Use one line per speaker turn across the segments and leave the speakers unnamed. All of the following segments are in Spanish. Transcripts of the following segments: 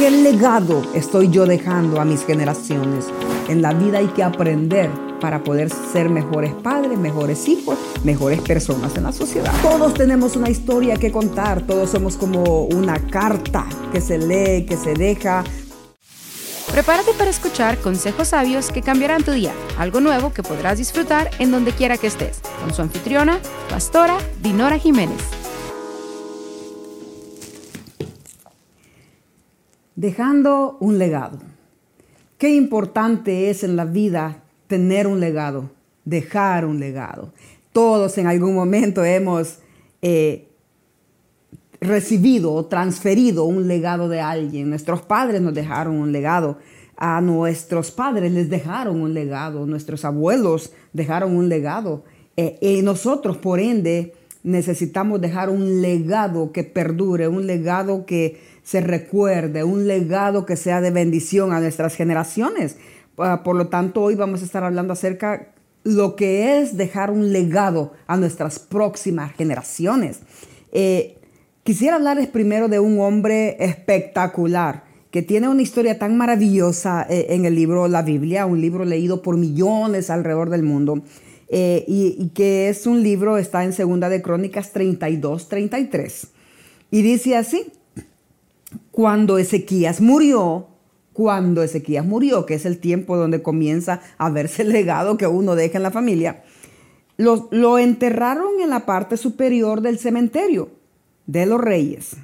¿Qué legado estoy yo dejando a mis generaciones? En la vida hay que aprender para poder ser mejores padres, mejores hijos, mejores personas en la sociedad. Todos tenemos una historia que contar, todos somos como una carta que se lee, que se deja.
Prepárate para escuchar consejos sabios que cambiarán tu día, algo nuevo que podrás disfrutar en donde quiera que estés, con su anfitriona, pastora Dinora Jiménez.
Dejando un legado. Qué importante es en la vida tener un legado, dejar un legado. Todos en algún momento hemos eh, recibido o transferido un legado de alguien. Nuestros padres nos dejaron un legado. A nuestros padres les dejaron un legado. Nuestros abuelos dejaron un legado. Eh, y nosotros, por ende, necesitamos dejar un legado que perdure, un legado que se recuerde, un legado que sea de bendición a nuestras generaciones. Ah, por lo tanto, hoy vamos a estar hablando acerca lo que es dejar un legado a nuestras próximas generaciones. Eh, quisiera hablarles primero de un hombre espectacular que tiene una historia tan maravillosa eh, en el libro La Biblia, un libro leído por millones alrededor del mundo. Eh, y, que es un libro, está en Segunda de Crónicas 32, 33. Y dice así, cuando Ezequías murió, cuando Ezequías murió, que es el tiempo donde comienza a verse el legado que uno deja en la familia, lo, enterraron en la parte superior del cementerio de los reyes.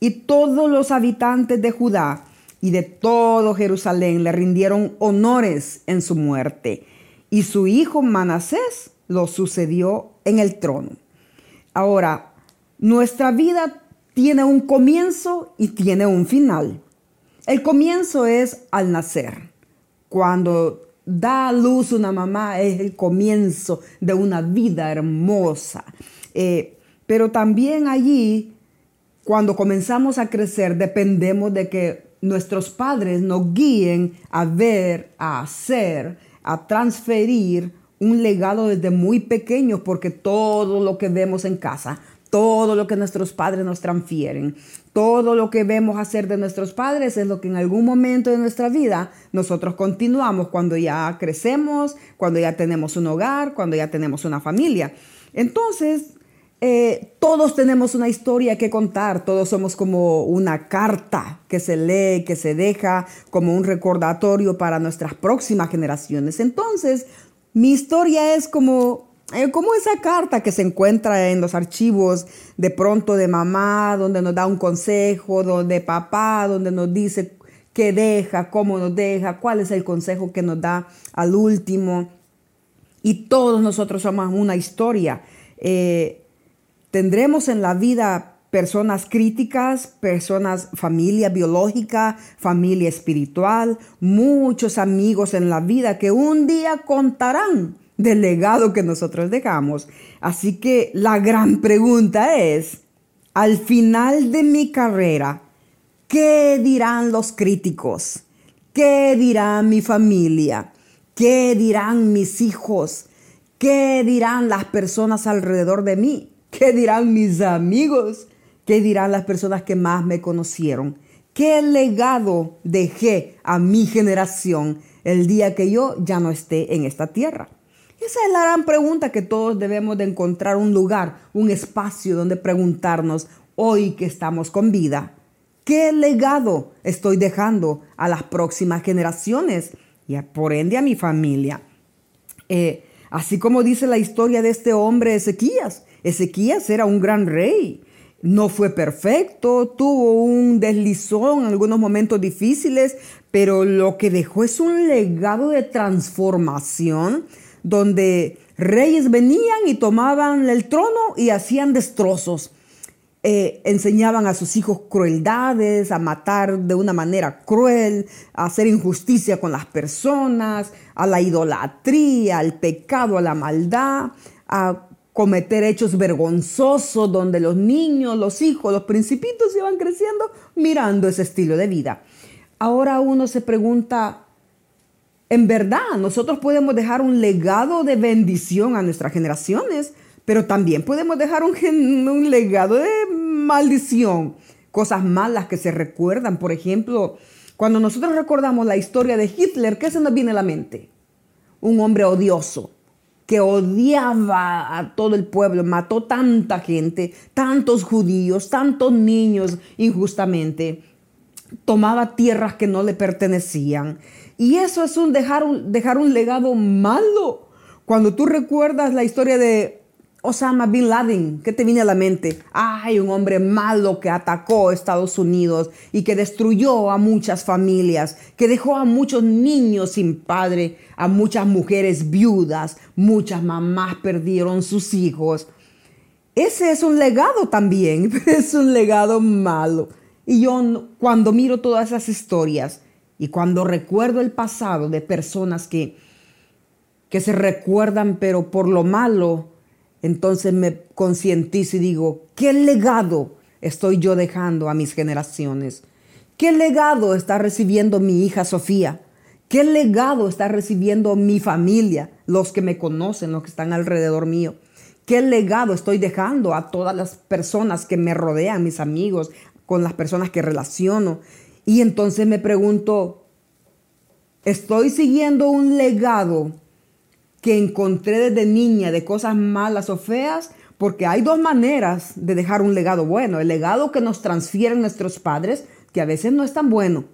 Y todos los habitantes de Judá y de todo Jerusalén le rindieron honores en su muerte y su hijo Manasés lo sucedió en el trono. Ahora, nuestra vida tiene un comienzo y tiene un final. El comienzo es al nacer. Cuando da a luz una mamá es el comienzo de una vida hermosa. Eh, pero también allí, cuando comenzamos a crecer, dependemos de que nuestros padres nos guíen a ver, a hacer, a transferir un legado desde muy pequeños, porque todo lo que vemos en casa, todo lo que nuestros padres nos transfieren, todo lo que vemos hacer de nuestros padres es lo que en algún momento de nuestra vida nosotros continuamos cuando ya crecemos, cuando ya tenemos un hogar, cuando ya tenemos una familia. Entonces, eh, todos tenemos una historia que contar, todos somos como una carta que se lee, que se deja como un recordatorio para nuestras próximas generaciones. Entonces, mi historia es como, como esa carta que se encuentra en los archivos de pronto de mamá, donde nos da un consejo, donde papá, donde nos dice qué deja, cómo nos deja, cuál es el consejo que nos da al último. Y todos nosotros somos una historia. Eh, Tendremos en la vida personas críticas, personas, familia biológica, familia espiritual, muchos amigos en la vida que un día contarán del legado que nosotros dejamos. Así que la gran pregunta es, al final de mi carrera, ¿qué dirán los críticos? ¿Qué dirá mi familia? ¿Qué dirán mis hijos? ¿Qué dirán las personas alrededor de mí? ¿Qué dirán mis amigos? ¿Qué dirán las personas que más me conocieron? ¿Qué legado dejé a mi generación el día que yo ya no esté en esta tierra? Esa es la gran pregunta que todos debemos de encontrar un lugar, un espacio donde preguntarnos hoy que estamos con vida. ¿Qué legado estoy dejando a las próximas generaciones y por ende a mi familia? Eh, así como dice la historia de este hombre Ezequías, Ezequías era un gran rey. No fue perfecto, tuvo un deslizón en algunos momentos difíciles, pero lo que dejó es un legado de transformación donde reyes venían y tomaban el trono y hacían destrozos. Eh, enseñaban a sus hijos crueldades, a matar de una manera cruel, a hacer injusticia con las personas, a la idolatría, al pecado, a la maldad, a cometer hechos vergonzosos donde los niños, los hijos, los principitos iban creciendo mirando ese estilo de vida. Ahora uno se pregunta, en verdad, nosotros podemos dejar un legado de bendición a nuestras generaciones, pero también podemos dejar un, legado de maldición. cosas malas que se recuerdan. Por ejemplo, cuando nosotros recordamos la historia de Hitler, ¿qué se nos viene a la mente? Un hombre odioso, que odiaba a todo el pueblo, mató tanta gente, tantos judíos, tantos niños injustamente, tomaba tierras que no le pertenecían. Y eso es un dejar un, dejar un legado malo. Cuando tú recuerdas la historia de Osama Bin Laden, ¿qué te viene a la mente? Ay, un hombre malo que atacó a Estados Unidos y que destruyó a muchas familias, que dejó a muchos niños sin padre, a muchas mujeres viudas, muchas mamás perdieron sus hijos. Ese es un legado también, es un legado malo. Y yo cuando miro todas esas historias y cuando recuerdo el pasado de personas que, que se recuerdan pero por lo malo, entonces me concientizo y digo, ¿qué legado estoy yo dejando a mis generaciones? ¿Qué legado está recibiendo mi hija Sofía? ¿Qué legado está recibiendo mi familia, los que me conocen, los que están alrededor mío? ¿Qué legado estoy dejando a todas las personas que me rodean, mis amigos, con las personas que relaciono? Y entonces me pregunto, ¿estoy siguiendo un legado que encontré desde niña de cosas malas o feas, porque hay dos maneras de dejar un legado bueno. El legado que nos transfieren nuestros padres, que a veces no es tan bueno.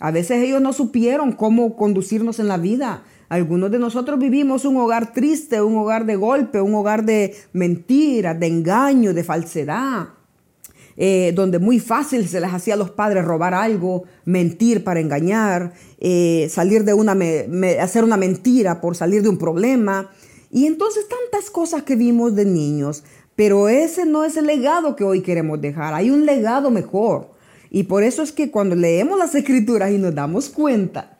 A veces ellos no supieron cómo conducirnos en la vida. Algunos de nosotros vivimos un hogar triste, un hogar de golpe, un hogar de mentiras, de engaño, de falsedad. Eh, donde muy fácil se les hacía a los padres robar algo, mentir para engañar, eh, salir de una, hacer una mentira por salir de un problema. Y entonces tantas cosas que vimos de niños, pero ese no es el legado que hoy queremos dejar, hay un legado mejor. Y por eso es que cuando leemos las escrituras y nos damos cuenta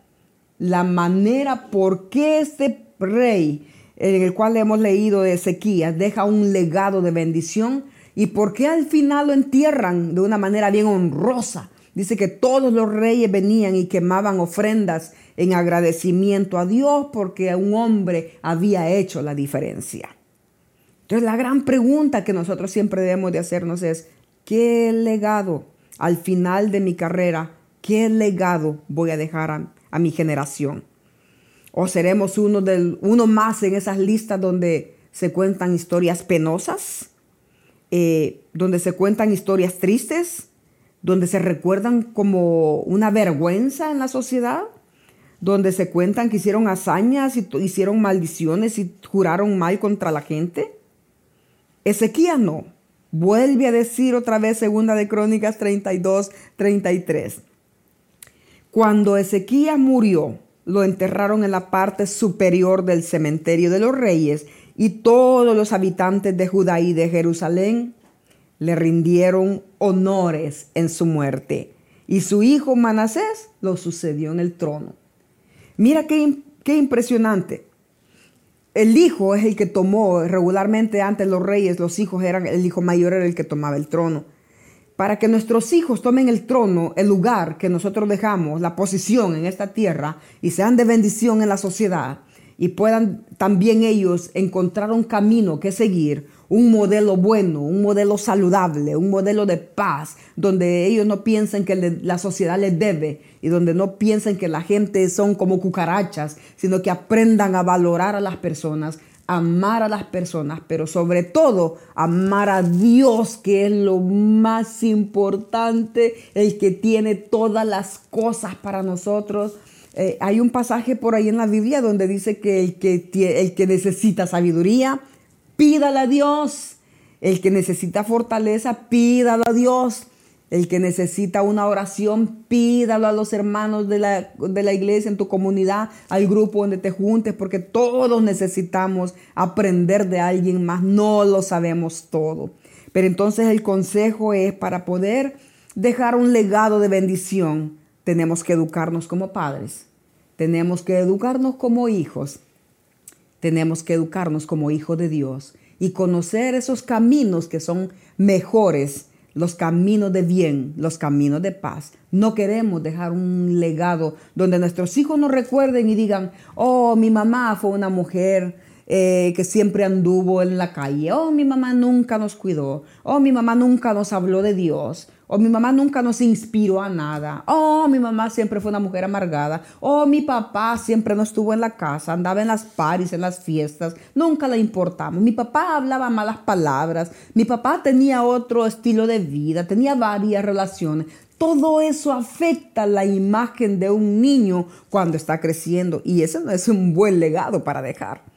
la manera por qué este rey en el cual hemos leído de Ezequías deja un legado de bendición, ¿Y por qué al final lo entierran de una manera bien honrosa? Dice que todos los reyes venían y quemaban ofrendas en agradecimiento a Dios porque un hombre había hecho la diferencia. Entonces la gran pregunta que nosotros siempre debemos de hacernos es, ¿qué legado al final de mi carrera, qué legado voy a dejar a, mi generación? ¿O seremos uno, del, uno más en esas listas donde se cuentan historias penosas? Eh, donde se cuentan historias tristes, donde se recuerdan como una vergüenza en la sociedad, donde se cuentan que hicieron hazañas y hicieron maldiciones y juraron mal contra la gente. Ezequías no. Vuelve a decir otra vez segunda de Crónicas 32, 33. Cuando Ezequías murió, lo enterraron en la parte superior del cementerio de los reyes y todos los habitantes de Judá y de Jerusalén le rindieron honores en su muerte. Y su hijo Manasés lo sucedió en el trono. Mira qué, qué impresionante. El hijo es el que tomó regularmente antes los reyes, los hijos eran, el hijo mayor era el que tomaba el trono. Para que nuestros hijos tomen el trono, el lugar que nosotros dejamos, la posición en esta tierra y sean de bendición en la sociedad, y puedan también ellos encontrar un camino que seguir, un modelo bueno, un modelo saludable, un modelo de paz, donde ellos no piensen que la sociedad les debe y donde no piensen que la gente son como cucarachas, sino que aprendan a valorar a las personas, amar a las personas, pero sobre todo amar a Dios, que es lo más importante, el que tiene todas las cosas para nosotros eh, hay un pasaje por ahí en la Biblia donde dice que el que, el que necesita sabiduría, pídala a Dios. El que necesita fortaleza, pídalo a Dios. El que necesita una oración, pídalo a los hermanos de la, de la, iglesia, en tu comunidad, al grupo donde te juntes, porque todos necesitamos aprender de alguien más. No lo sabemos todo. Pero entonces el consejo es para poder dejar un legado de bendición, tenemos que educarnos como padres, tenemos que educarnos como hijos, tenemos que educarnos como hijos de Dios y conocer esos caminos que son mejores, los caminos de bien, los caminos de paz. No queremos dejar un legado donde nuestros hijos nos recuerden y digan, oh, mi mamá fue una mujer eh, que siempre anduvo en la calle. Oh, mi mamá nunca nos cuidó. Oh, mi mamá nunca nos habló de Dios. Oh, mi mamá nunca nos inspiró a nada. Oh, mi mamá siempre fue una mujer amargada. Oh, mi papá siempre no estuvo en la casa, andaba en las paris, en las fiestas. Nunca le importamos. Mi papá hablaba malas palabras. Mi papá tenía otro estilo de vida, tenía varias relaciones. Todo eso afecta la imagen de un niño cuando está creciendo y ese no es un buen legado para dejar.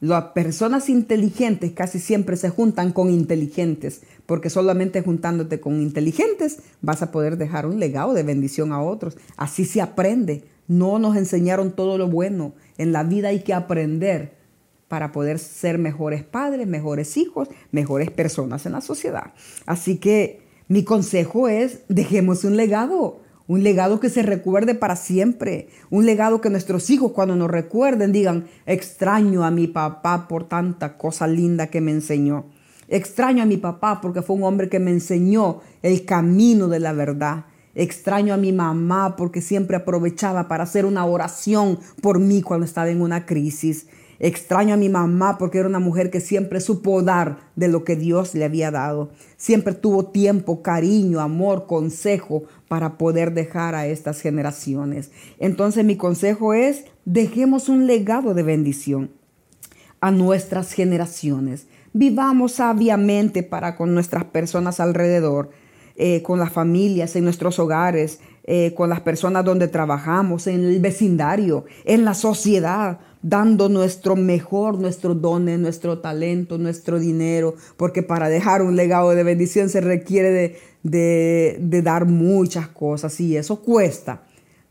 Las personas inteligentes casi siempre se juntan con inteligentes, porque solamente juntándote con inteligentes vas a poder dejar un legado de bendición a otros. Así se aprende. No nos enseñaron todo lo bueno. En la vida hay que aprender para poder ser mejores padres, mejores hijos, mejores personas en la sociedad. Así que mi consejo es, dejemos un legado, un legado que se recuerde para siempre, un legado que nuestros hijos cuando nos recuerden digan, extraño a mi papá por tanta cosa linda que me enseñó. Extraño a mi papá porque fue un hombre que me enseñó el camino de la verdad. Extraño a mi mamá porque siempre aprovechaba para hacer una oración por mí cuando estaba en una crisis. Extraño a mi mamá porque era una mujer que siempre supo dar de lo que Dios le había dado. Siempre tuvo tiempo, cariño, amor, consejo para poder dejar a estas generaciones. Entonces mi consejo es, dejemos un legado de bendición a nuestras generaciones. Vivamos sabiamente para con nuestras personas alrededor, eh, con las familias, en nuestros hogares, eh, con las personas donde trabajamos, en el vecindario, en la sociedad dando nuestro mejor, nuestros dones, nuestro talento, nuestro dinero, porque para dejar un legado de bendición se requiere de, de dar muchas cosas y eso cuesta,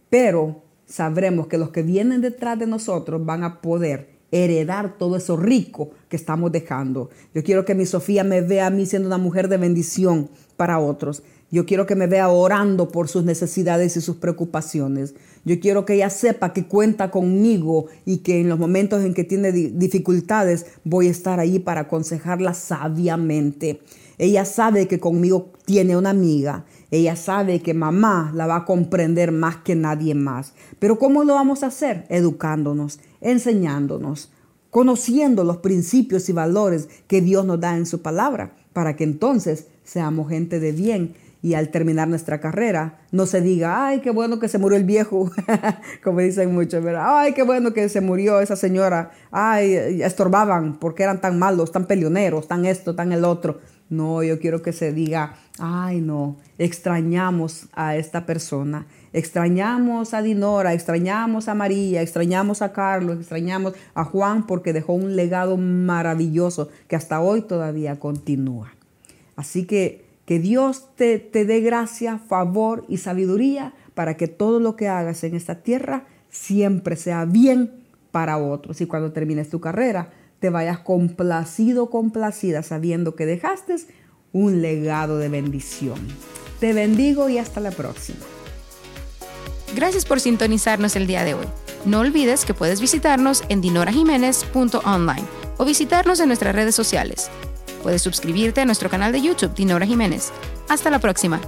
pero sabremos que los que vienen detrás de nosotros van a poder heredar todo eso rico que estamos dejando. Yo quiero que mi Sofía me vea a mí siendo una mujer de bendición para otros. Yo quiero que me vea orando por sus necesidades y sus preocupaciones. Yo quiero que ella sepa que cuenta conmigo y que en los momentos en que tiene dificultades voy a estar ahí para aconsejarla sabiamente. Ella sabe que conmigo tiene una amiga. Ella sabe que mamá la va a comprender más que nadie más. Pero ¿cómo lo vamos a hacer? Educándonos, enseñándonos, conociendo los principios y valores que Dios nos da en su palabra, para que entonces seamos gente de bien y al terminar nuestra carrera no se diga, ay, qué bueno que se murió el viejo, como dicen muchos, ¿verdad? Ay, qué bueno que se murió esa señora, ay, estorbaban porque eran tan malos, tan peleoneros, tan esto, tan el otro. No, yo quiero que se diga, ay, no, extrañamos a esta persona, extrañamos a Dinora, extrañamos a María, extrañamos a Carlos, extrañamos a Juan porque dejó un legado maravilloso que hasta hoy todavía continúa. Así que que Dios te, te dé gracia, favor y sabiduría para que todo lo que hagas en esta tierra siempre sea bien para otros. Y cuando termines tu carrera, te vayas complacido, complacida, sabiendo que dejaste un legado de bendición. Te bendigo y hasta la próxima.
Gracias por sintonizarnos el día de hoy. No olvides que puedes visitarnos en dinorajiménez.online o visitarnos en nuestras redes sociales Puedes suscribirte a nuestro canal de YouTube, Dinora Jiménez. Hasta la próxima.